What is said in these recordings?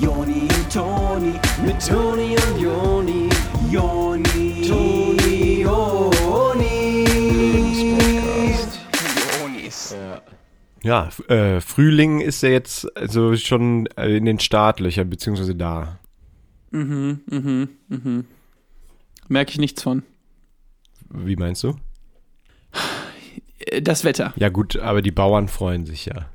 Joni und Toni, mit Toni und Joni, Joni, Toni, Joni. Jonis. Ja, f- äh, Frühling ist ja jetzt also schon äh, in den Startlöchern, beziehungsweise da. Merke ich nichts von. Wie meinst du? Das Wetter. Ja gut, aber die Bauern freuen sich ja.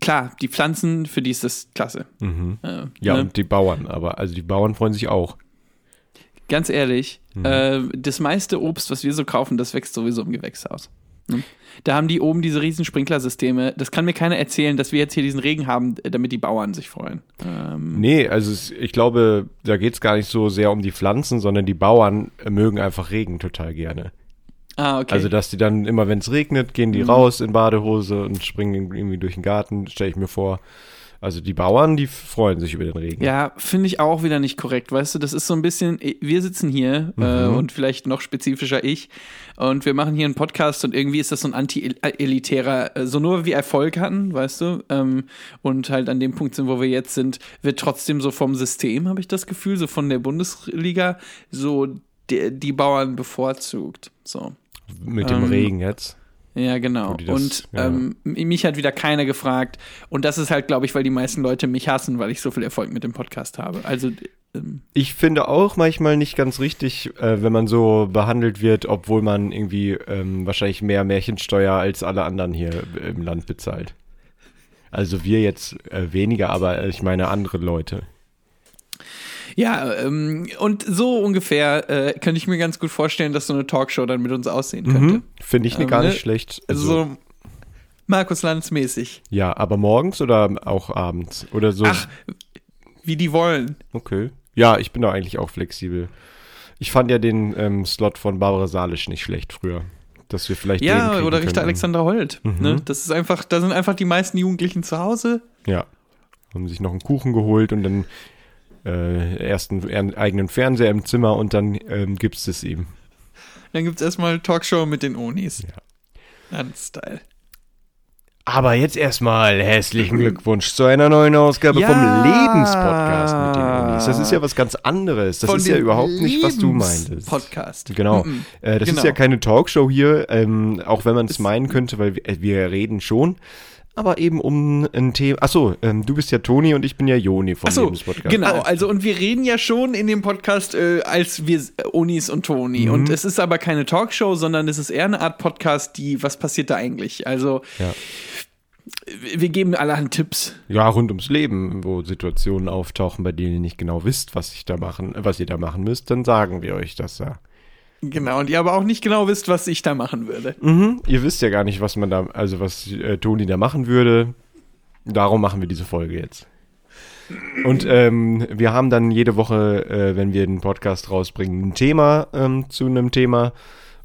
Klar, die Pflanzen, für die ist das klasse. Äh, Mhm. Ja, ne? und die Bauern, aber also die Bauern freuen sich auch. Ganz ehrlich, Mhm. äh, das meiste Obst, was wir so kaufen, das wächst sowieso im Gewächshaus. Ne? Da haben die oben diese riesen Sprinklersysteme. Das kann mir keiner erzählen, dass wir jetzt hier diesen Regen haben, äh, damit die Bauern sich freuen. Ähm, Nee, also es, ich glaube, da geht es gar nicht so sehr um die Pflanzen, sondern die Bauern äh, mögen einfach Regen total gerne. Ah, okay. Also, dass die dann immer, wenn es regnet, gehen die raus in Badehose und springen irgendwie durch den Garten, stelle ich mir vor. Also die Bauern, die freuen sich über den Regen. Ja, finde ich auch wieder nicht korrekt. Weißt du, das ist so ein bisschen, wir sitzen hier äh, Mhm. und vielleicht noch spezifischer ich und wir machen hier einen Podcast und irgendwie ist das so ein anti-elitärer, äh, so nur wir Erfolg hatten, weißt du, ähm, und halt an dem Punkt sind, wo wir jetzt sind, wird trotzdem so vom System, habe ich das Gefühl, so von der Bundesliga, so die, die Bauern bevorzugt. So. Mit dem Ähm, Regen jetzt. Ja, genau. Das- und ja. ähm, mich hat wieder keiner gefragt. Und das ist halt, glaube ich, weil die meisten Leute mich hassen, weil ich so viel Erfolg mit dem Podcast habe. Also, ähm, Ich finde auch manchmal nicht ganz richtig, äh, wenn man so behandelt wird, obwohl man irgendwie ähm, wahrscheinlich mehr Märchensteuer als alle anderen hier im Land bezahlt. Also wir jetzt äh, weniger, aber äh, ich meine andere Leute. Ja, ähm, und so ungefähr äh, könnte ich mir ganz gut vorstellen, dass so eine Talkshow dann mit uns aussehen könnte. Finde ich ne, Ähm, gar ne? nicht schlecht. Also so Markus Lanz mäßig. ja, aber morgens oder auch abends? Oder so. Ach, wie die wollen. Okay. Ja, ich bin da eigentlich auch flexibel. Ich fand ja den ähm, Slot von Barbara Salisch nicht schlecht früher. Dass wir vielleicht Ja, oder Richter könnten. Alexander Holt. Mhm. Ne? Das ist einfach, da sind einfach die meisten Jugendlichen zu Hause. Ja. Haben sich noch einen Kuchen geholt und dann äh, erst einen, einen eigenen Fernseher im Zimmer und dann ähm, gibt's es ihm. Dann gibt es erstmal Talkshow mit den Onis. Ja. Ganz Style. Aber jetzt erstmal herzlichen Glückwunsch zu einer neuen Ausgabe Ja. vom Lebenspodcast mit den Unis. Das ist ja was ganz anderes. Das Von ist ja überhaupt nicht, was du Lebens- meintest. Podcast. Genau. Mhm. Äh, das Genau. ist ja keine Talkshow hier, ähm, auch wenn man es meinen könnte, weil wir, äh, wir reden schon. Aber eben um ein Thema. Achso, ähm, du bist ja Toni und ich bin ja Joni vom Achso, Lebenspodcast. genau. Also, und wir reden ja schon in dem Podcast äh, als wir äh, Onis und Toni. Mhm. Und es ist aber keine Talkshow, sondern es ist eher eine Art Podcast, die, was passiert da eigentlich? Also, Ja. wir geben allerhand Tipps. Ja, rund ums Leben, wo Situationen auftauchen, bei denen ihr nicht genau wisst, was ich da machen, was ihr da machen müsst, dann sagen wir euch das ja. Genau. Und ihr aber auch nicht genau wisst, was ich da machen würde. Mhm. Ihr wisst ja gar nicht, was man da, also was äh, Toni da machen würde. Darum machen wir diese Folge jetzt. Und ähm, wir haben dann jede Woche, äh, wenn wir einen Podcast rausbringen, ein Thema ähm, zu einem Thema.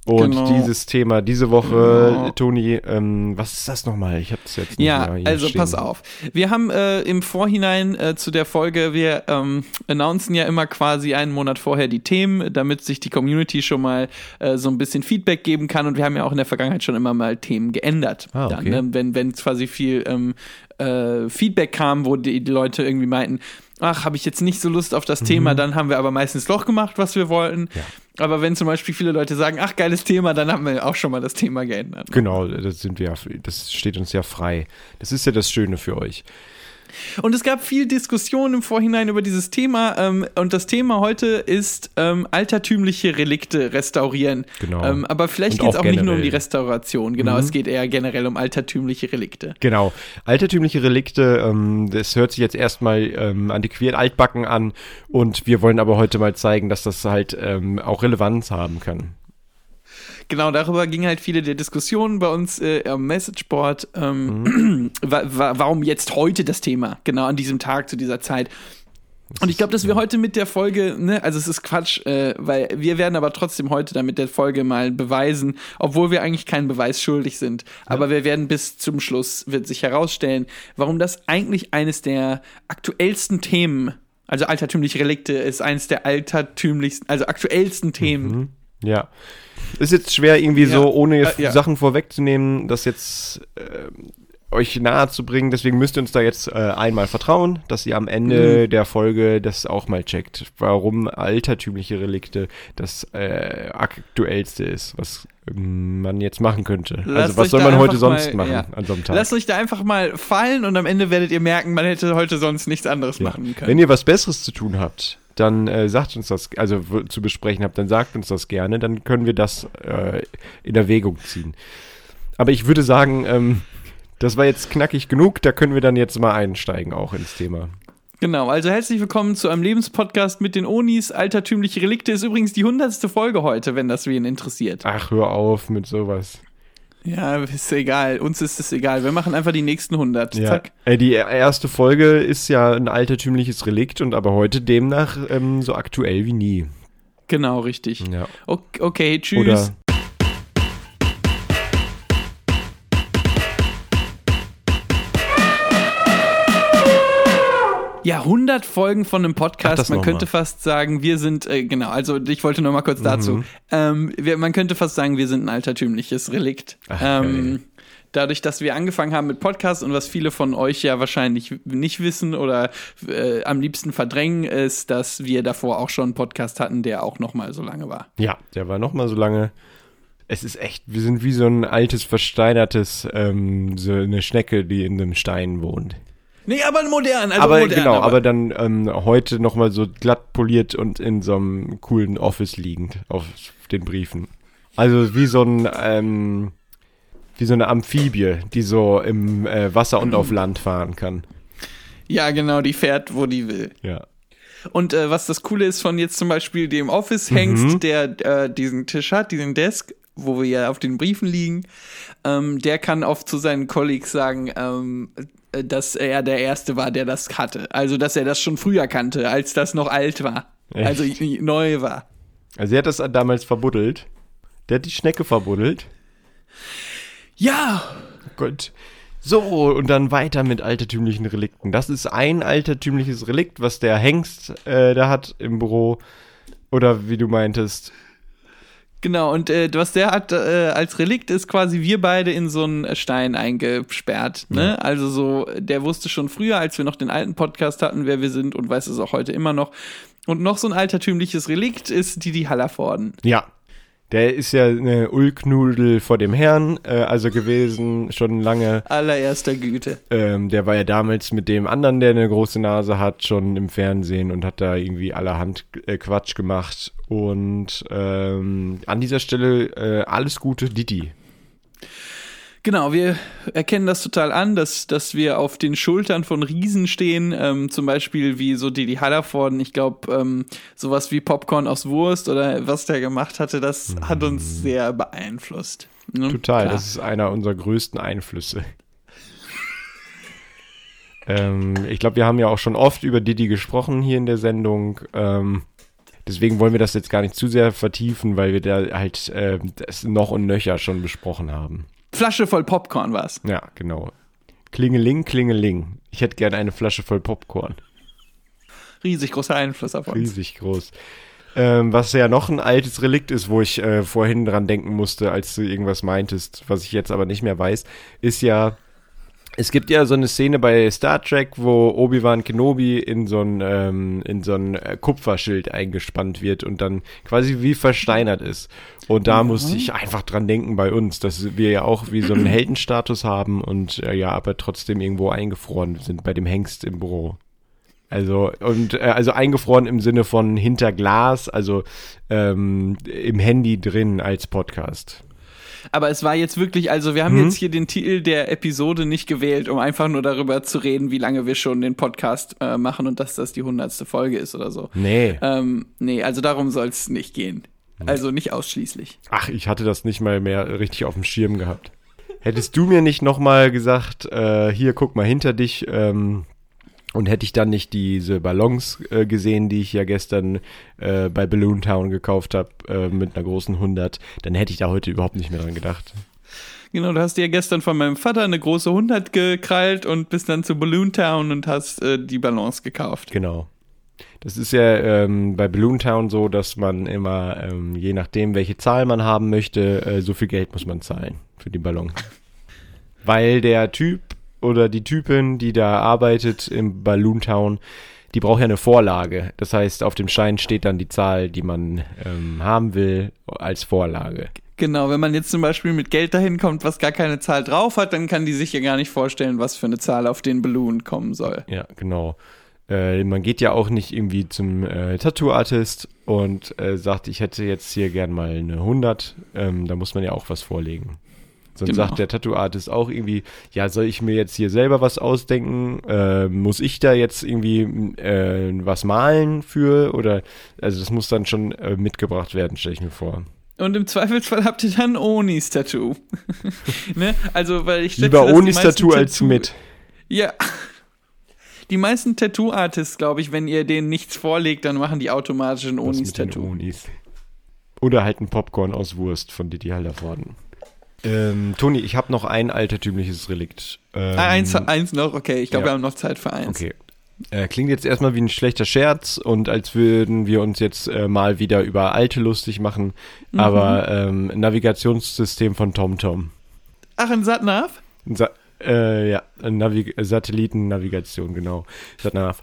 Und Genau. dieses Thema diese Woche, Genau. Toni, ähm, was ist das nochmal? Ich habe es jetzt nicht Ja, also stehen. pass auf. Wir haben äh, im Vorhinein äh, zu der Folge, wir ähm, announcen ja immer quasi einen Monat vorher die Themen, damit sich die Community schon mal äh, so ein bisschen Feedback geben kann. Und wir haben ja auch in der Vergangenheit schon immer mal Themen geändert. Ah, okay. Dann, ne? wenn, wenn quasi viel ähm, äh, Feedback kam, wo die, die Leute irgendwie meinten, ach, habe ich jetzt nicht so Lust auf das Thema, dann haben wir aber meistens doch gemacht, was wir wollten. Mhm. Ja. Aber wenn zum Beispiel viele Leute sagen, ach, geiles Thema, dann haben wir auch schon mal das Thema geändert. Genau, das sind wir, das steht uns ja frei. Das ist ja das Schöne für euch. Und es gab viel Diskussion im Vorhinein über dieses Thema. Ähm, und das Thema heute ist ähm, altertümliche Relikte restaurieren. Genau. Ähm, aber vielleicht geht es auch auch nicht nur um. Mhm. die Restauration. Genau, es geht eher generell um altertümliche Relikte. Genau. Altertümliche Relikte, ähm, das hört sich jetzt erstmal ähm, antiquiert altbacken an und wir wollen aber heute mal zeigen, dass das halt ähm, auch Relevanz haben kann. Genau, darüber ging halt viele der Diskussionen bei uns äh, am Messageboard. Ähm, Mhm. wa wa warum jetzt heute das Thema? Genau an diesem Tag, zu dieser Zeit. Und ich glaube, dass wir heute mit der Folge, ne, also es ist Quatsch, äh, weil wir werden aber trotzdem heute dann mit der Folge mal beweisen, obwohl wir eigentlich keinen Beweis schuldig sind. Aber wir werden bis zum Schluss, wird sich herausstellen, warum das eigentlich eines der aktuellsten Themen, also altertümliche Relikte, ist eines der altertümlichsten, also aktuellsten Themen. Ja. Ist jetzt schwer irgendwie Ja. so, ohne Äh, ja. Sachen vorwegzunehmen, das jetzt äh, euch nahe zu bringen. Deswegen müsst ihr uns da jetzt äh, einmal vertrauen, dass ihr am Ende Mhm. der Folge das auch mal checkt, warum altertümliche Relikte das äh, aktuellste ist, was ähm, man jetzt machen könnte. Lasst also was soll man heute sonst mal- machen ja. an so einem Tag? Lasst euch da einfach mal fallen und am Ende werdet ihr merken, man hätte heute sonst nichts anderes machen können. Wenn ihr was Besseres zu tun habt, dann äh, sagt uns das, also zu besprechen habt, dann sagt uns das gerne, dann können wir das äh, in Erwägung ziehen. Aber ich würde sagen, ähm, das war jetzt knackig genug, da können wir dann jetzt mal einsteigen auch ins Thema. Genau, also herzlich willkommen zu einem Lebenspodcast mit den Onis. Altertümliche Relikte ist übrigens die hundertste Folge heute, wenn das wen interessiert. Ach, hör auf mit sowas. Ja, ist egal. Uns ist es egal. Wir machen einfach die nächsten 100. Ja. Zack. Die erste Folge ist ja ein altertümliches Relikt und aber heute demnach ähm, so aktuell wie nie. Genau, richtig. Ja. Ok- Okay, tschüss. Oder Ja, 100 Folgen von einem Podcast. Ach, man könnte mal. fast sagen, wir sind, äh, genau, also ich wollte noch mal kurz dazu. Mhm. Ähm, wir, man könnte fast sagen, wir sind ein altertümliches Relikt. Ach, ähm, dadurch, dass wir angefangen haben mit Podcasts und was viele von euch ja wahrscheinlich nicht wissen oder äh, am liebsten verdrängen, ist, dass wir davor auch schon einen Podcast hatten, der auch noch mal so lange war. Ja, der war noch mal so lange. Es ist echt, wir sind wie so ein altes, versteinertes, ähm, so eine Schnecke, die in einem Stein wohnt. Nee, aber modern. Also aber modern, genau, aber, dann ähm, heute noch mal so glatt poliert und in so einem coolen Office liegend auf den Briefen. Also wie so ein, ähm, wie so eine Amphibie, die so im äh, Wasser und auf Land fahren kann. Ja, genau, die fährt, wo die will. Ja. Und äh, was das Coole ist von jetzt zum Beispiel dem Mhm. Office-Hengst, der äh, diesen Tisch hat, diesen Desk, wo wir ja auf den Briefen liegen, ähm, der kann oft zu seinen Colleagues sagen, ähm, äh, dass er der Erste war, der das hatte. Also, dass er das schon früher kannte, als das noch alt war. Echt? Also neu war. Also er hat das damals verbuddelt. Der hat die Schnecke verbuddelt. Ja, Gut. So, und dann weiter mit altertümlichen Relikten. Das ist ein altertümliches Relikt, was der Hengst äh, da hat im Büro. Oder wie du meintest. Genau. Und äh, was der hat äh, als Relikt ist quasi wir beide in so einen Stein eingesperrt. Ne? Ja. Also so, der wusste schon früher, als wir noch den alten Podcast hatten, wer wir sind und weiß es auch heute immer noch. Und noch so ein altertümliches Relikt ist Didi Hallervorden. Ja. Der ist ja eine Ulknudel vor dem Herrn, äh, also gewesen, schon lange. Allererster Güte. Ähm, der war ja damals mit dem anderen, der eine große Nase hat, schon im Fernsehen und hat da irgendwie allerhand äh, Quatsch gemacht. Und ähm, an dieser Stelle äh, alles Gute, Didi. Genau, wir erkennen das total an, dass, dass wir auf den Schultern von Riesen stehen, ähm, zum Beispiel wie so Didi Hallervorden. Ich glaube, ähm, sowas wie Popcorn aus Wurst oder was der gemacht hatte, das hat uns sehr beeinflusst. Ne? Total, Klar. das ist einer unserer größten Einflüsse. ähm, ich glaube, wir haben ja auch schon oft über Didi gesprochen hier in der Sendung. Ähm, deswegen wollen wir das jetzt gar nicht zu sehr vertiefen, weil wir da halt äh, das noch und nöcher schon besprochen haben. Flasche voll Popcorn war's. Ja, genau. Klingeling, klingeling. Ich hätte gerne eine Flasche voll Popcorn. Riesig großer Einfluss auf uns. Riesig groß. Ähm, was ja noch ein altes Relikt ist, wo ich äh, vorhin dran denken musste, als du irgendwas meintest, was ich jetzt aber nicht mehr weiß, ist ja, es gibt ja so eine Szene bei Star Trek, wo Obi-Wan Kenobi in so ein, ähm, in so ein äh, Kupferschild eingespannt wird und dann quasi wie versteinert ist. Und da musste ich einfach dran denken bei uns, dass wir ja auch wie so einen Heldenstatus haben und äh, ja, aber trotzdem irgendwo eingefroren sind bei dem Hengst im Büro. Also, und äh, also eingefroren im Sinne von hinter Glas, also ähm, im Handy drin als Podcast. Aber es war jetzt wirklich, also wir haben Mhm. jetzt hier den Titel der Episode nicht gewählt, um einfach nur darüber zu reden, wie lange wir schon den Podcast äh, machen und dass das die hundertste Folge ist oder so. Nee. Ähm, nee, also darum soll es nicht gehen. Also nicht ausschließlich. Ach, ich hatte das nicht mal mehr richtig auf dem Schirm gehabt. Hättest du mir nicht nochmal gesagt, äh, hier, guck mal hinter dich, ähm, und hätte ich dann nicht diese Ballons äh, gesehen, die ich ja gestern äh, bei Balloon Town gekauft habe, äh, mit einer großen 100, dann hätte ich da heute überhaupt nicht mehr dran gedacht. Genau, du hast dir gestern von meinem Vater eine große 100 gekrallt und bist dann zu Balloon Town und hast äh, die Ballons gekauft. Genau. Das ist ja ähm, bei Balloon Town so, dass man immer, ähm, je nachdem, welche Zahl man haben möchte, äh, so viel Geld muss man zahlen für die Ballon. Weil der Typ oder die Typin, die da arbeitet im Balloon Town, die braucht ja eine Vorlage. Das heißt, auf dem Schein steht dann die Zahl, die man ähm, haben will, als Vorlage. Genau, wenn man jetzt zum Beispiel mit Geld dahin kommt, was gar keine Zahl drauf hat, dann kann die sich ja gar nicht vorstellen, was für eine Zahl auf den Balloon kommen soll. Ja, genau. Äh, man geht ja auch nicht irgendwie zum äh, Tattoo-Artist und äh, sagt, ich hätte jetzt hier gern mal eine 100. Ähm, da muss man ja auch was vorlegen. Sonst Genau. sagt der Tattoo-Artist auch irgendwie, ja, soll ich mir jetzt hier selber was ausdenken? Äh, muss ich da jetzt irgendwie äh, was malen für? Oder, also das muss dann schon äh, mitgebracht werden, stelle ich mir vor. Und im Zweifelsfall habt ihr dann Onis Tattoo. ne? Also, weil ich Lieber Onis Tattoo als mit. Ja. Die meisten Tattoo-Artists, glaube ich, wenn ihr denen nichts vorlegt, dann machen die automatisch ein Onis-Tattoo. Onis. Oder halt ein Popcorn aus Wurst von Didi Hallervorden. Ähm, Toni, ich habe noch ein altertümliches Relikt. Ähm, Ah, eins, eins noch, okay. Ich glaube, ja. wir haben noch Zeit für eins. Okay. Äh, klingt jetzt erstmal wie ein schlechter Scherz und als würden wir uns jetzt äh, mal wieder über alte lustig machen. Mhm. Aber ähm, Navigationssystem von TomTom. Ach, ein Satnav? Sa äh, ja, Navi Satellitennavigation, genau. Satnav.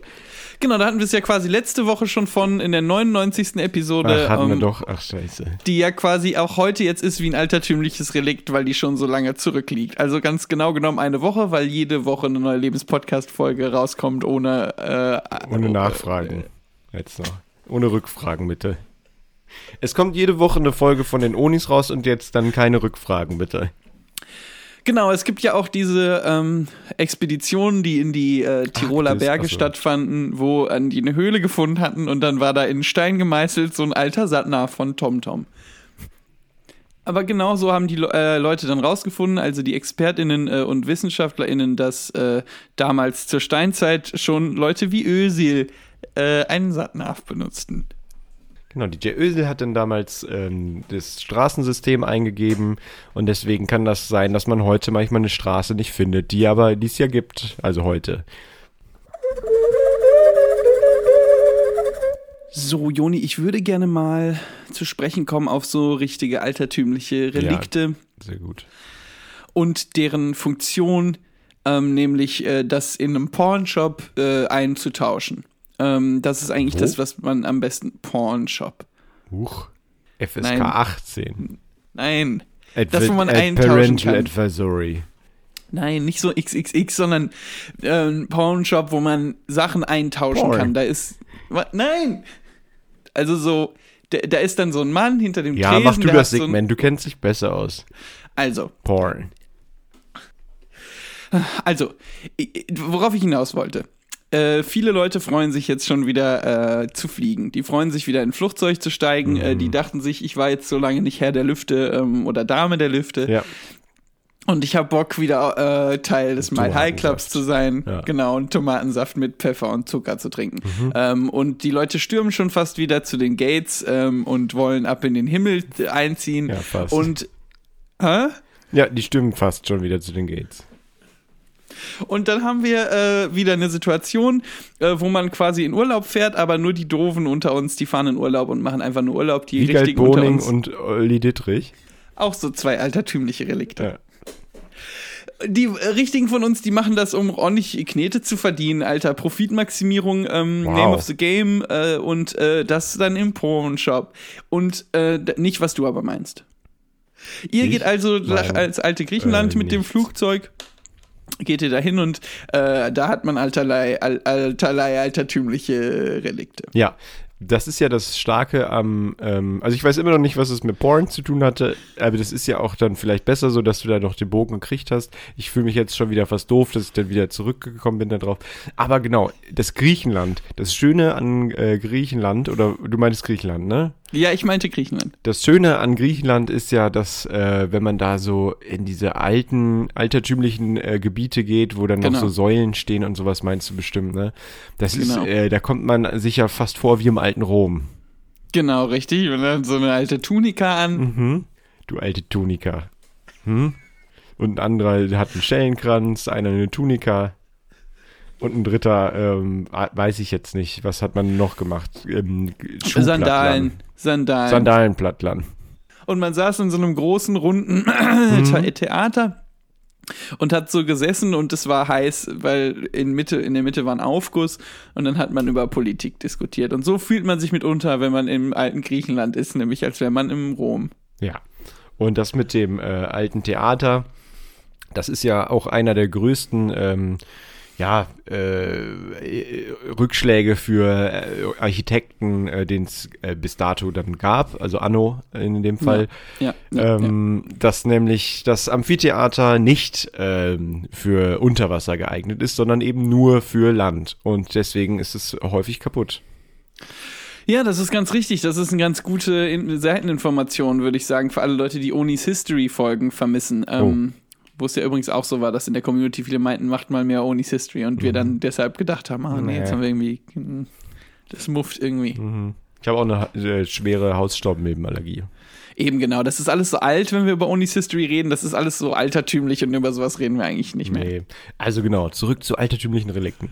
Genau, da hatten wir es ja quasi letzte Woche schon von in der 99. Episode. Ach, hatten wir ähm, doch. Ach, scheiße. die ja quasi auch heute jetzt ist wie ein altertümliches Relikt, weil die schon so lange zurückliegt. Also ganz genau genommen eine Woche, weil jede Woche eine neue Lebenspodcast-Folge rauskommt ohne äh, Ohne äh, Nachfragen. Jetzt noch. Ohne Rückfragen, bitte. Es kommt jede Woche eine Folge von den Onis raus und jetzt dann keine Rückfragen, bitte. Genau, es gibt ja auch diese ähm, Expeditionen, die in die äh, Tiroler das- Berge ach so. stattfanden, wo äh, die eine Höhle gefunden hatten und dann war da in Stein gemeißelt so ein alter Satnav von TomTom. Aber genau so haben die äh, Leute dann rausgefunden, also die ExpertInnen äh, und WissenschaftlerInnen, dass äh, damals zur Steinzeit schon Leute wie Ösil äh, einen Satnav benutzten. Genau, DJ Ösel hat dann damals ähm, das Straßensystem eingegeben und deswegen kann das sein, dass man heute manchmal eine Straße nicht findet, die aber dies ja gibt, also heute. So, Joni, ich würde gerne mal zu sprechen kommen auf so richtige altertümliche Relikte. Sehr gut. und deren Funktion, ähm, nämlich äh, das in einem Pornshop äh, einzutauschen. Ähm, das ist eigentlich Wo? das, was man am besten Pornshop. Huch. FSK Nein. 18. Nein, Adver- Das, wo man Ad- eintauschen Parental kann. Advisory. nein, nicht so XXX, sondern äh, ein Pornshop, wo man Sachen eintauschen Porn. kann. Da ist nein, also so. Da, da ist dann so ein Mann hinter dem Ja, Tresen. mach du das hat so Segment, du kennst dich besser aus. Also, Porn. Also, worauf ich hinaus wollte. Äh, viele Leute freuen sich jetzt schon wieder äh, zu fliegen. Die freuen sich wieder in ein Flugzeug zu steigen. Äh, Mhm. die dachten sich, ich war jetzt so lange nicht Herr der Lüfte ähm, oder Dame der Lüfte. Ja. Und ich habe Bock, wieder äh, Teil des Mile High Clubs zu sein. Ja. Genau, und Tomatensaft mit Pfeffer und Zucker zu trinken. Mhm. Ähm, und die Leute stürmen schon fast wieder zu den Gates ähm, und wollen ab in den Himmel einziehen. Ja, fast. Und, hä? Ja, die stimmen fast schon wieder zu den Gates. Und dann haben wir äh, wieder eine Situation, äh, wo man quasi in Urlaub fährt, aber nur die Doofen unter uns, die fahren in Urlaub und machen einfach nur Urlaub. Die Wiegald richtigen unter Boning uns, und Olli Dittrich. auch so zwei altertümliche Relikte. Ja. Die äh, richtigen von uns, die machen das, um ordentlich Knete zu verdienen, alter Profitmaximierung, ähm, Wow. Name of the Game äh, und äh, das dann im Pornshop. Und äh, nicht, was du aber meinst. Ihr Ich geht also nach, mein, als alte Griechenland äh, mit dem nichts. Flugzeug. Geht ihr dahin und äh, da hat man alterlei, al, alterlei altertümliche Relikte. Ja, das ist ja das Starke am, ähm, also ich weiß immer noch nicht, was es mit Porn zu tun hatte, aber das ist ja auch dann vielleicht besser so, dass du da noch den Bogen gekriegt hast. Ich fühle mich jetzt schon wieder fast doof, dass ich dann wieder zurückgekommen bin da drauf. Aber genau, das Griechenland, das Schöne an äh, Griechenland, oder du meintest Griechenland, ne? Ja, ich meinte Griechenland. Das Schöne an Griechenland ist ja, dass äh, wenn man da so in diese alten, altertümlichen äh, Gebiete geht, wo dann noch Genau. so Säulen stehen und sowas, meinst du bestimmt, ne? Das Genau. ist, äh, da kommt man sich ja fast vor wie im alten Rom. Genau, richtig. Und dann so eine alte Tunika an. Mhm. Du alte Tunika. Hm? Und ein anderer der hat einen Schellenkranz, einer eine Tunika. Und ein dritter, ähm, weiß ich jetzt nicht, was hat man noch gemacht? Ähm. Sandalen. Sandalen. Sandalenplattland. Und man saß in so einem großen, runden Mhm. The- Theater und hat so gesessen und es war heiß, weil in Mitte, in der Mitte war ein Aufguss und dann hat man über Politik diskutiert. Und so fühlt man sich mitunter, wenn man im alten Griechenland ist, nämlich als wäre man im Rom. Ja. Und das mit dem äh, alten Theater, das ist ja auch einer der größten ähm, ja, äh, Rückschläge für äh, Architekten, äh, den es äh, bis dato dann gab, also Anno in dem Fall. Ja, ja, ähm, dass nämlich das Amphitheater nicht ähm, für Unterwasser geeignet ist, sondern eben nur für Land. Und deswegen ist es häufig kaputt. Ja, das ist ganz richtig. Das ist eine ganz gute In- Seiteninformation, würde ich sagen, für alle Leute, die Onis History-Folgen vermissen. Ähm, Wo es ja übrigens auch so war, dass in der Community viele meinten, macht mal mehr Onis History und wir dann deshalb gedacht haben, ah nee, Nee. jetzt haben wir irgendwie, hm, das mufft irgendwie. Ich habe auch eine äh, schwere Hausstaubmilbenallergie. Eben genau, das ist alles so alt, wenn wir über Onis History reden, das ist alles so altertümlich und über sowas reden wir eigentlich nicht mehr. Nee. Also genau, zurück zu altertümlichen Relikten.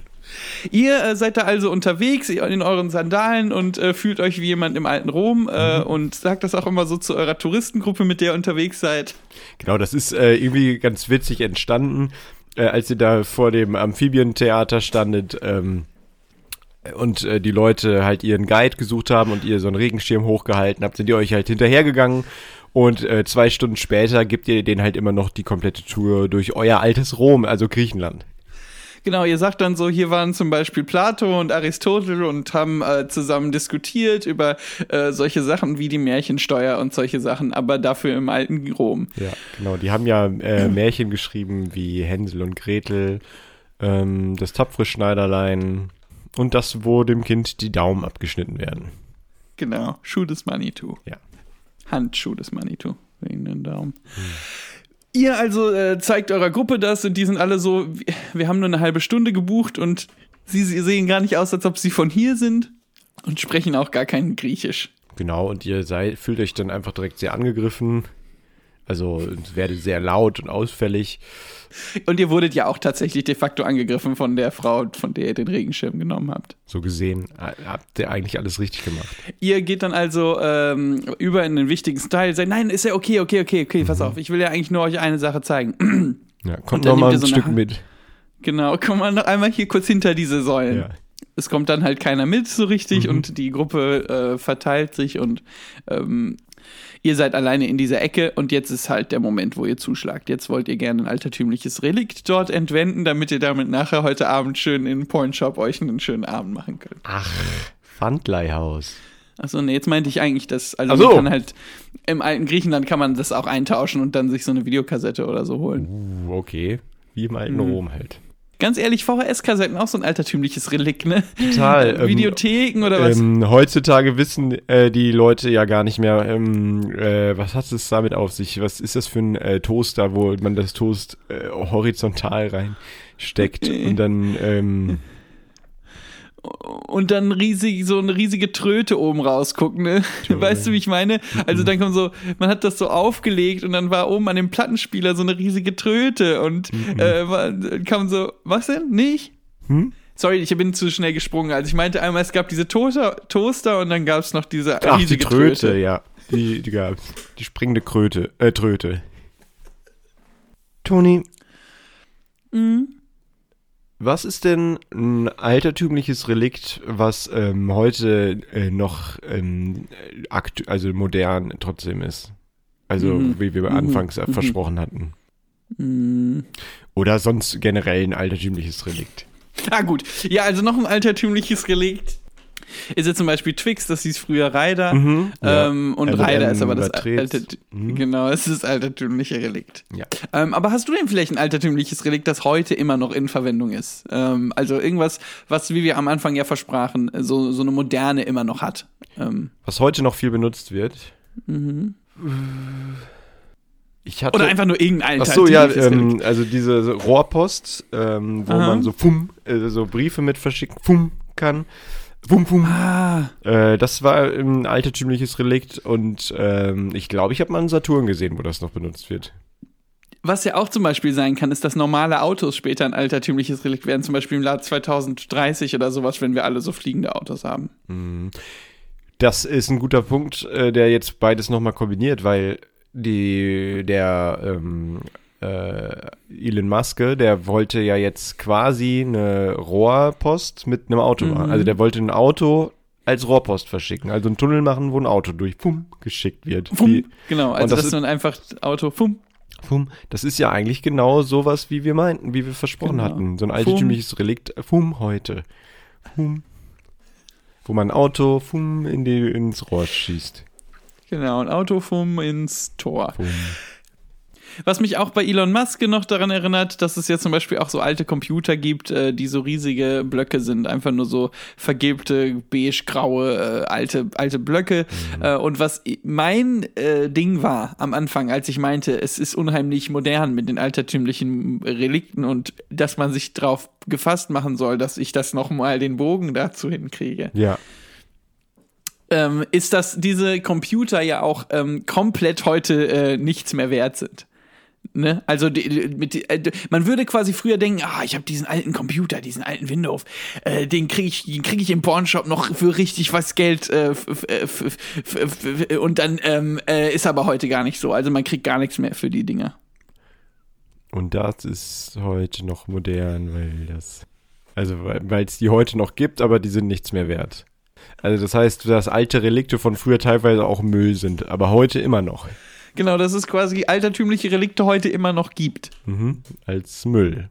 Ihr äh, seid da also unterwegs in euren Sandalen und äh, fühlt euch wie jemand im alten Rom äh, und sagt das auch immer so zu eurer Touristengruppe, mit der ihr unterwegs seid. Genau, das ist äh, irgendwie ganz witzig entstanden, äh, als ihr da vor dem Amphibientheater standet ähm, und äh, die Leute halt ihren Guide gesucht haben und ihr so einen Regenschirm hochgehalten habt, sind ihr euch halt hinterhergegangen und äh, zwei Stunden später gebt ihr denen halt immer noch die komplette Tour durch euer altes Rom, also Griechenland. Genau, ihr sagt dann so, hier waren zum Beispiel Plato und Aristotel und haben äh, zusammen diskutiert über äh, solche Sachen wie die Märchensteuer und solche Sachen, aber dafür im alten Rom. Ja, genau. Die haben ja äh, Märchen geschrieben wie Hänsel und Gretel, ähm, das tapfere Schneiderlein und das, wo dem Kind die Daumen abgeschnitten werden. Genau, Schuh des Manitou. Ja. Handschuh des Manitou, wegen den Daumen. Ihr also äh, zeigt eurer Gruppe das und die sind alle so, wir- wir haben nur eine halbe Stunde gebucht und sie, sie sehen gar nicht aus, als ob sie von hier sind und sprechen auch gar kein Griechisch. Genau, und ihr seid, fühlt euch dann einfach direkt sehr angegriffen. Also es werdet sehr laut und ausfällig. Und ihr wurdet ja auch tatsächlich de facto angegriffen von der Frau, von der ihr den Regenschirm genommen habt. So gesehen äh, habt ihr eigentlich alles richtig gemacht. Ihr geht dann also ähm, über in den wichtigen Style, sagt, nein, ist ja okay, okay, okay, okay, Mhm. pass auf, ich will ja eigentlich nur euch eine Sache zeigen. Ja, kommt noch mal ein so Stück eine- mit. genau, komm mal noch einmal hier kurz hinter diese Säulen. Ja. Es kommt dann halt keiner mit so richtig Mhm. und die Gruppe äh, verteilt sich und ähm, ihr seid alleine in dieser Ecke und jetzt ist halt der Moment, wo ihr zuschlagt. Jetzt wollt ihr gerne ein altertümliches Relikt dort entwenden, damit ihr damit nachher heute Abend schön in den Pornshop euch einen schönen Abend machen könnt. Ach, Pfandleihhaus. Achso, nee, jetzt meinte ich eigentlich, dass, also so. man kann halt, im alten Griechenland kann man das auch eintauschen und dann sich so eine Videokassette oder so holen. Uh, okay. Wie im alten Mhm. Rom halt. Ganz ehrlich, VHS-Kassetten auch so ein altertümliches Relikt, ne? Total. ähm, Videotheken oder was? Ähm, heutzutage wissen äh, die Leute ja gar nicht mehr, ähm, äh, was hat es damit auf sich? Was ist das für ein äh, Toaster, wo man das Toast äh, horizontal reinsteckt Okay. und dann ähm, und dann riesig, so eine riesige Tröte oben rausgucken, ne? Weißt du, wie ich meine? Also dann kommt so, man hat das so aufgelegt und dann war oben an dem Plattenspieler so eine riesige Tröte und äh, war, kam so, was denn? Nicht? Hm? Sorry, ich bin zu schnell gesprungen. Also ich meinte einmal, es gab diese Toaster, Toaster und dann gab es noch diese ach, die riesige Tröte, Tröte. ja. Die, die gab's. Die springende Kröte, äh, Tröte. Toni, Mhm. Was ist denn ein altertümliches Relikt, was ähm, heute äh, noch ähm, also modern trotzdem ist? Also, Mhm. wie wir Mhm. anfangs Mhm. versprochen hatten. Mhm. Oder sonst generell ein altertümliches Relikt. Ah, gut. Ja, also noch ein altertümliches Relikt ist jetzt zum Beispiel Twix, das hieß früher Ryder. Mhm, ja. Ähm, und M&M Ryder ist aber das überträgt. alte, Mhm. genau, es ist das altertümliche Relikt. Ja. Ähm, aber hast du denn vielleicht ein altertümliches Relikt, das heute immer noch in Verwendung ist? Ähm, also irgendwas, was, wie wir am Anfang ja versprachen, so, so eine moderne immer noch hat. Ähm, Was heute noch viel benutzt wird. Ich hatte. oder einfach nur irgendein Ach so, ja, ähm, also diese so Rohrpost, ähm, wo Aha. man so fum, äh, so Briefe mit verschicken, fum kann. Fum, fum. Ah, Äh, das war ein altertümliches Relikt und ähm, ich glaube, ich habe mal einen Saturn gesehen, wo das noch benutzt wird. was ja auch zum Beispiel sein kann, ist, dass normale Autos später ein altertümliches Relikt werden, zum Beispiel im Jahr 2030 oder sowas, wenn wir alle so fliegende Autos haben. Das ist ein guter Punkt, äh, der jetzt beides nochmal kombiniert, weil die, der, ähm, äh, Elon Musk, der wollte ja jetzt quasi eine Rohrpost mit einem Auto machen. Mhm. Also der wollte ein Auto als Rohrpost verschicken. Also einen Tunnel machen, wo ein Auto durch pum, geschickt wird. Wie- Genau, also das dass ist- man einfach Auto, fum, Fum, das ist ja eigentlich genau sowas, wie wir meinten, wie wir versprochen Genau. hatten. So ein altertümliches Relikt, äh, Fum heute. Fum. Wo man ein Auto, Fum, in die, ins Rohr schießt. genau, ein Auto, fum, ins Tor. Fum. Was mich auch bei Elon Musk noch daran erinnert, dass es ja zum Beispiel auch so alte Computer gibt, äh, die so riesige Blöcke sind, einfach nur so vergilbte, beige-graue, äh, alte, alte Blöcke. Äh, und was mein äh, Ding war am Anfang, als ich meinte, es ist unheimlich modern mit den altertümlichen Relikten und dass man sich drauf gefasst machen soll, dass ich das nochmal den Bogen dazu hinkriege Ja. ähm, ist, dass diese Computer ja auch ähm, komplett heute äh, nichts mehr wert sind. Ne? Also die, die, äh, man würde quasi früher denken, ah, ich habe diesen alten Computer, diesen alten Windows, äh, den kriege ich, den krieg ich im Pornshop noch für richtig was Geld äh, f- und dann ähm, äh, ist aber heute gar nicht so. Also man kriegt gar nichts mehr für die Dinger. Und das ist heute noch modern, weil das. Also, weil es die heute noch gibt, aber die sind nichts mehr wert. Also, das heißt, dass alte Relikte von früher teilweise auch Müll sind, aber heute immer noch. Genau, dass es quasi altertümliche Relikte heute immer noch gibt. Mhm. Als Müll.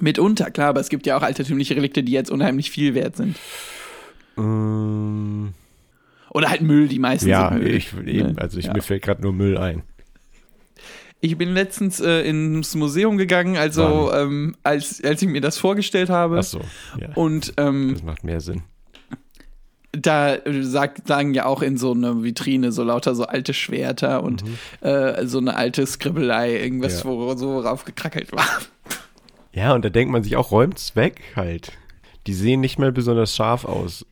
Mitunter, klar, aber es gibt ja auch altertümliche Relikte, die jetzt unheimlich viel wert sind. Ähm, Oder halt Müll, die meisten ja, sind Müll. ich, eben, Ne? also ich, ja. mir fällt gerade nur Müll ein. Ich bin letztens äh, ins Museum gegangen, also ähm, als, als ich mir das vorgestellt habe. Ach so, ja. Und ähm, Das macht mehr Sinn. Da äh, sagt, sagen ja auch in so einer Vitrine so lauter so alte Schwerter und äh, so eine alte Skribbelei, irgendwas, Mhm. Ja. wo so drauf gekrackelt war. Ja, und da denkt man sich auch, räumt's weg halt. Die sehen nicht mehr besonders scharf aus,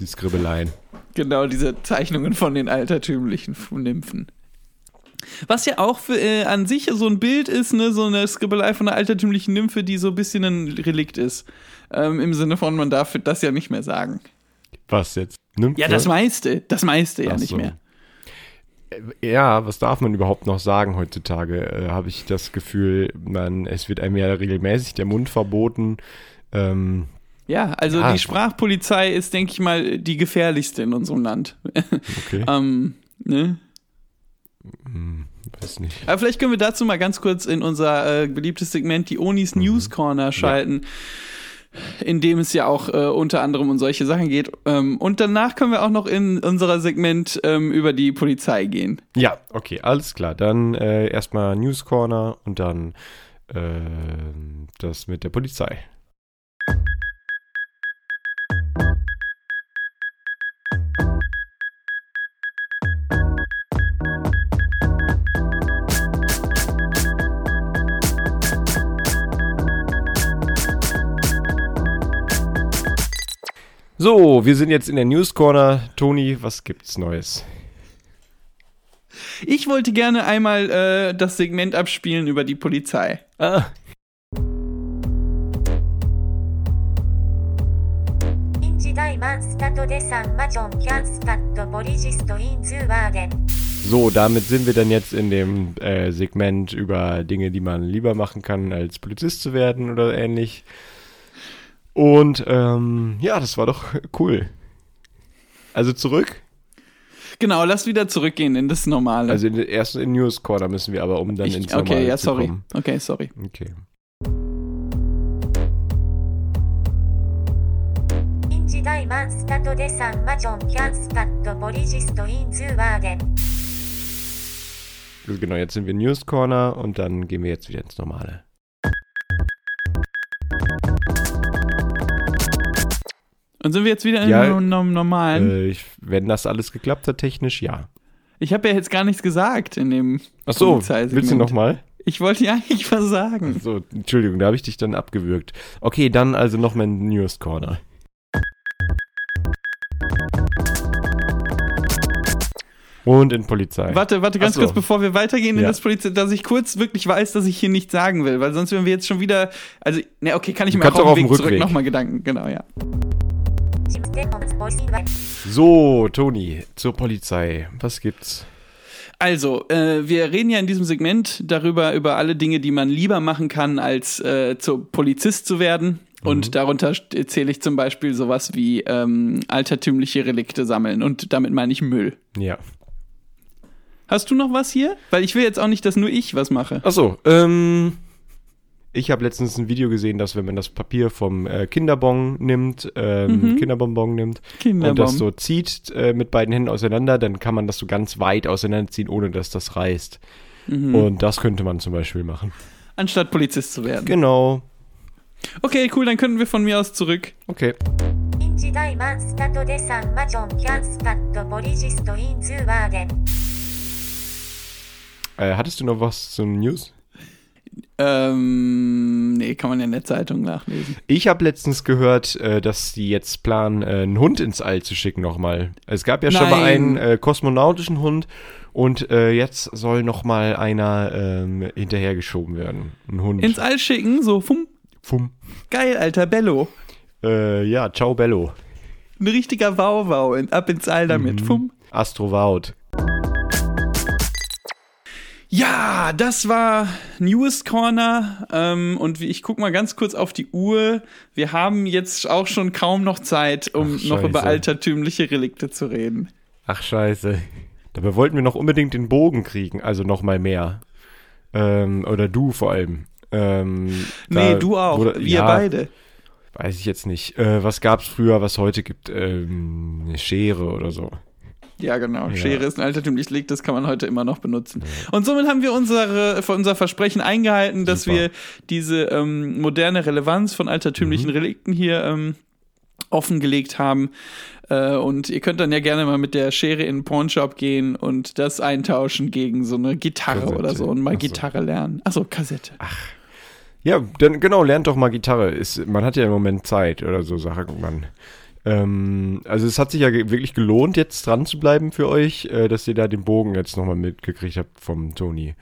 die Skribbeleien. Genau, diese Zeichnungen von den altertümlichen Nymphen. Was ja auch für, äh, an sich so ein Bild ist, ne, so eine Skribbelei von einer altertümlichen Nymphe, die so ein bisschen ein Relikt ist. Ähm, Im Sinne von, man darf das ja nicht mehr sagen. Was jetzt? Nymphe? Ja, das meiste, das meiste ja Ach nicht so. mehr. Ja, was darf man überhaupt noch sagen heutzutage? Äh, Habe ich das Gefühl, man, es wird einem ja regelmäßig der Mund verboten. Ähm, Ja, also Ja. die Sprachpolizei ist, denke ich mal, die gefährlichste in unserem Land. okay, ähm, ne? hm, weiß nicht. Aber vielleicht können wir dazu mal ganz kurz in unser äh, beliebtes Segment, die Onis Mhm. News Corner, schalten. In dem es ja auch äh, unter anderem um solche Sachen geht. Ähm, und danach können wir auch noch in unser Segment ähm, über die Polizei gehen. Ja, okay, alles klar. Dann äh, erstmal News Corner und dann äh, das mit der Polizei. So, wir sind jetzt in der News Corner. Toni, was gibt's Neues? Ich wollte gerne einmal äh, das Segment abspielen über die Polizei. Ah. So, damit sind wir dann jetzt in dem äh, Segment über Dinge, die man lieber machen kann, als Polizist zu werden oder ähnlich. Und ähm, ja, das war doch cool. Also zurück. Genau, lass wieder zurückgehen in das Normale. Also in, erst in News Core, müssen wir aber um dann ich, ins Normale okay, ja, zu sorry. kommen. Okay, sorry. Okay. Genau, jetzt sind wir News Corner und dann gehen wir jetzt wieder ins Normale. Und sind wir jetzt wieder Ja, im Norm- Normalen? Äh, ich, wenn das alles geklappt hat, technisch, ja. Ich habe ja jetzt gar nichts gesagt in dem Ach so, willst du nochmal? Ich wollte ja eigentlich was sagen. So, Entschuldigung, da habe ich dich dann abgewürgt. Okay, dann also nochmal in News Corner. Und in Polizei. Warte, warte, ganz Ach so. kurz, bevor wir weitergehen in Ja. das Polizei, dass ich kurz wirklich weiß, dass ich hier nichts sagen will, weil sonst werden wir jetzt schon wieder, also, ne, okay, kann ich Du auch auch auf dem auf Weg zurück nochmal Gedanken, genau, ja. So, Toni, zur Polizei. Was gibt's? Also, äh, wir reden ja in diesem Segment darüber, über alle Dinge, die man lieber machen kann, als äh, zu Polizist zu werden. Und darunter st- zähle ich zum Beispiel sowas wie ähm, altertümliche Relikte sammeln. Und damit meine ich Müll. Ja. Hast du noch was hier? Weil ich will jetzt auch nicht, dass nur ich was mache. Achso, ähm Ich habe letztens ein Video gesehen, dass wenn man das Papier vom äh, Kinderbon nimmt, ähm, Kinderbonbon nimmt und Kinderbon. das so zieht äh, mit beiden Händen auseinander, dann kann man das so ganz weit auseinanderziehen, ohne dass das reißt. Und das könnte man zum Beispiel machen. Anstatt Polizist zu werden. Genau. Okay, cool, dann könnten wir von mir aus zurück. Okay. 臨時大マンスタトデサンマジョンキャンスカットポリジストインズーワーデン Äh, hattest du noch was zum News? Ähm, nee, kann man ja in der Zeitung nachlesen. Ich habe letztens gehört, äh, dass die jetzt planen, äh, einen Hund ins All zu schicken nochmal. Es gab ja schon mal Nein. einen äh, kosmonautischen Hund und äh, jetzt soll nochmal einer ähm, hinterhergeschoben werden. Ein Hund. Ins All schicken, so, fum, Fum. geil, alter Bello. Äh, ja, ciao Bello. Ein richtiger Wauwau, ab ins All damit, fum. Astrovaut. Ja, das war News Corner. Ähm, und ich guck mal ganz kurz auf die Uhr. Wir haben jetzt auch schon kaum noch Zeit, um Ach, noch über altertümliche Relikte zu reden. Ach scheiße. Dabei wollten wir noch unbedingt den Bogen kriegen, also nochmal mehr. Ähm, oder du vor allem. Ähm, Nee, du auch. wurde- wir ja, beide. Weiß ich jetzt nicht. Äh, was gab's früher, was heute gibt? Ähm, eine Schere oder so. Ja, genau. Ja. Schere ist ein altertümliches Leg, das kann man heute immer noch benutzen. Und somit haben wir unsere, unser Versprechen eingehalten, dass Super. wir diese ähm, moderne Relevanz von altertümlichen Mhm. Relikten hier ähm, offengelegt haben. Äh, und ihr könnt dann ja gerne mal mit der Schere in den Pawnshop gehen und das eintauschen gegen so eine Gitarre Kassette. oder so und mal Ach so. Gitarre lernen. Achso, Kassette. Ja, dann genau, lernt doch mal Gitarre. Ist, man hat ja im Moment Zeit oder so, sagt man. Ähm, also es hat sich ja ge- wirklich gelohnt, jetzt dran zu bleiben für euch, äh, dass ihr da den Bogen jetzt nochmal mitgekriegt habt vom Toni.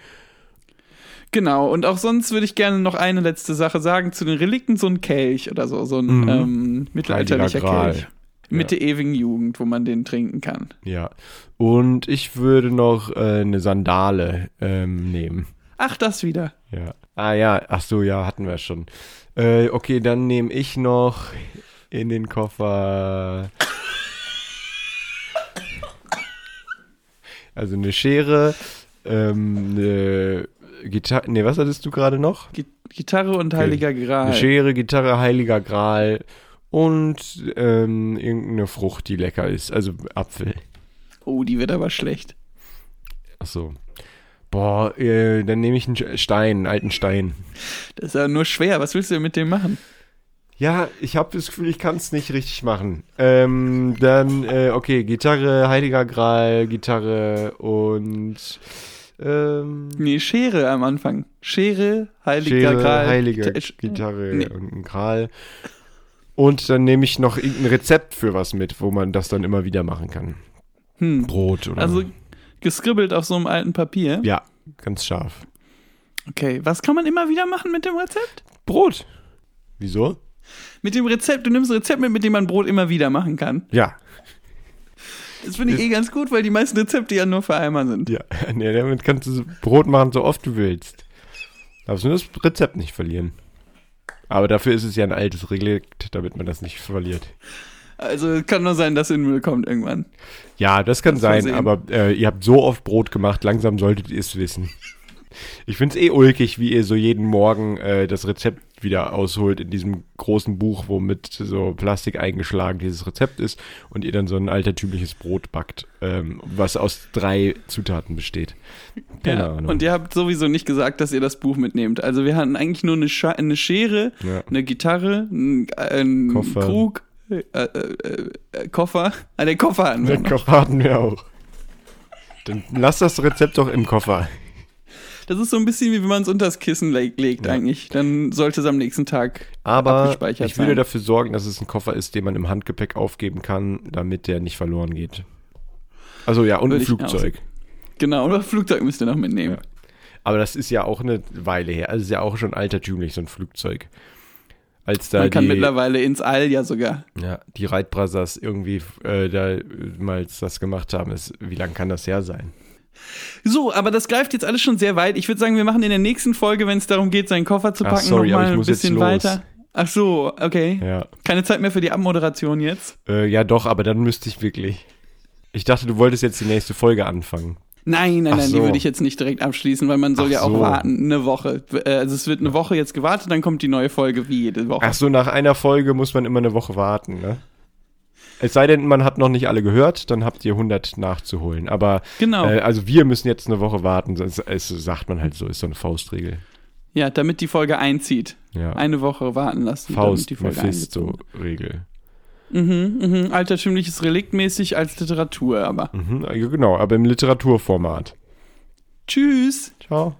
Genau, und auch sonst würde ich gerne noch eine letzte Sache sagen zu den Relikten, so ein Kelch oder so, so ein Mhm. ähm, mittelalterlicher Heiliger Gral. Kelch. Mitte ewigen Jugend, wo man den trinken kann. Ja. Und ich würde noch äh, eine Sandale ähm, nehmen. Ach, das wieder. Ja. Ah ja, ach so, ja, hatten wir schon. Äh, okay, dann nehme ich noch in den Koffer. Also eine Schere, ähm, eine Gitarre. Nee, was hattest du gerade noch? Gi- Gitarre und Heiliger Gral. Eine Schere, Gitarre, Heiliger Gral und ähm, irgendeine Frucht, die lecker ist. Also Apfel. Oh, die wird aber schlecht. Ach so. Boah, äh, dann nehme ich einen Stein, einen alten Stein. Das ist ja nur schwer. Was willst du denn mit dem machen? Ja, ich habe das Gefühl, ich kann es nicht richtig machen. Ähm, dann, äh, okay, Gitarre, Heiliger Gral, Gitarre und ähm, Nee, Schere am Anfang. Schere, Heiliger Schere, Gral. Heilige Gita- Gitarre Nee. und ein Gral. Und dann nehme ich noch irgendein Rezept für was mit, wo man das dann immer wieder machen kann. Hm. Brot oder Also geskribbelt auf so einem alten Papier. Ja, ganz scharf. Okay, was kann man immer wieder machen mit dem Rezept? Brot. Wieso? Mit dem Rezept, du nimmst ein Rezept mit, mit dem man Brot immer wieder machen kann. Ja. Das finde ich eh ganz gut, weil die meisten Rezepte ja nur für einmal sind. Ja, nee, damit kannst du Brot machen, so oft du willst. Darfst nur das Rezept nicht verlieren. Aber dafür ist es ja ein altes Relikt, damit man das nicht verliert. Also kann nur sein, dass in Müll kommt irgendwann. Ja, das kann Das sein, aber äh, ihr habt so oft Brot gemacht, langsam solltet ihr es wissen. Ich find's eh ulkig, wie ihr so jeden Morgen äh, das Rezept wieder ausholt in diesem großen Buch, wo mit so Plastik eingeschlagen dieses Rezept ist und ihr dann so ein altertümliches Brot backt, ähm, was aus drei Zutaten besteht. Keine Ja, Ahnung. und ihr habt sowieso nicht gesagt, dass ihr das Buch mitnehmt. Also wir hatten eigentlich nur eine, Scha eine Schere, Ja. eine Gitarre, einen Koffer. Krug, äh, äh, äh, Koffer. Ah, den Koffer hatten wir Den. Koffer hatten wir auch. Dann lass das Rezept doch im Koffer. Das ist so ein bisschen wie wenn man es unters Kissen le legt Ja. eigentlich. Dann sollte es am nächsten Tag Aber abgespeichert ich würde sein. dafür sorgen, dass es ein Koffer ist, den man im Handgepäck aufgeben kann, damit der nicht verloren geht. Also ja, und ein Würde ich Flugzeug. Genau, oder Flugzeug müsst ihr noch mitnehmen. Ja. Aber das ist ja auch eine Weile her. Also ist ja auch schon altertümlich, so ein Flugzeug. Als da Man kann die, mittlerweile ins All ja sogar. ja, die Wright Brothers irgendwie äh, da mal das gemacht haben, ist, wie lange kann das her sein? So, aber das greift jetzt alles schon sehr weit. Ich würde sagen, wir machen in der nächsten Folge, wenn es darum geht, seinen Koffer zu Ach, packen, sorry, noch aber mal ich ein bisschen weiter. Ach so, okay. Ja. Keine Zeit mehr für die Abmoderation jetzt. Äh, ja, doch, aber dann müsste ich wirklich. Ich dachte, du wolltest jetzt die nächste Folge anfangen. Nein, nein, Ach nein, die so. würde ich jetzt nicht direkt abschließen, weil man soll Ach ja auch so. warten, eine Woche. Also es wird eine Woche jetzt gewartet, dann kommt die neue Folge wie jede Woche. Ach so, nach einer Folge muss man immer eine Woche warten, ne? Es sei denn, man hat noch nicht alle gehört, dann habt ihr 100 nachzuholen. Aber Genau. äh, also wir müssen jetzt eine Woche warten. Es, es sagt man halt so, ist so eine Faustregel. Ja, damit die Folge einzieht. Ja. Eine Woche warten lassen, Faust, Mephisto-Regel. Mhm, mhm. Altertümliches Relikt mäßig als Literatur, aber. Mhm, genau, aber im Literaturformat. Tschüss. Ciao.